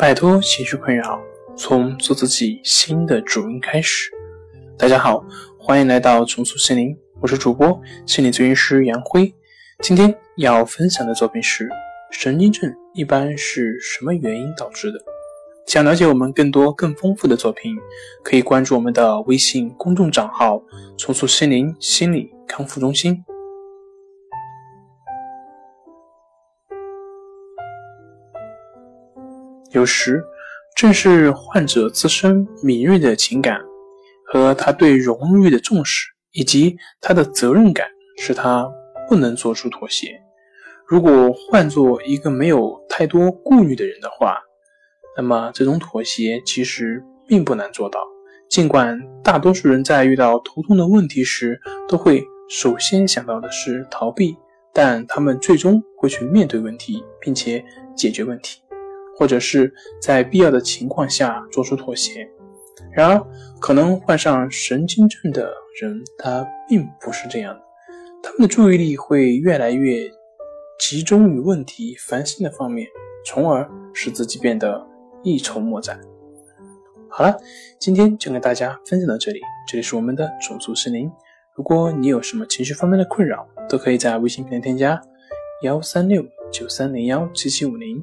摆脱情绪困扰，从做自己新的主人开始。大家好，欢迎来到重塑心灵，我是主播心理咨询师杨辉。今天要分享的作品是：神经症一般是什么原因导致的？想了解我们更多更丰富的作品，可以关注我们的微信公众账号“重塑心灵心理康复中心”。有时，正是患者自身敏锐的情感和他对荣誉的重视，以及他的责任感，使他不能做出妥协。如果换做一个没有太多顾虑的人的话，那么这种妥协其实并不难做到。尽管大多数人在遇到头痛的问题时，都会首先想到的是逃避，但他们最终会去面对问题，并且解决问题。或者是在必要的情况下做出妥协。然而，可能患上神经症的人，他并不是这样的。他们的注意力会越来越集中于问题烦心的方面，从而使自己变得一筹莫展。好了，今天就跟大家分享到这里。这里是我们的种族森林。如果你有什么情绪方面的困扰，都可以在微信平台添加幺三六九三零幺七七五零。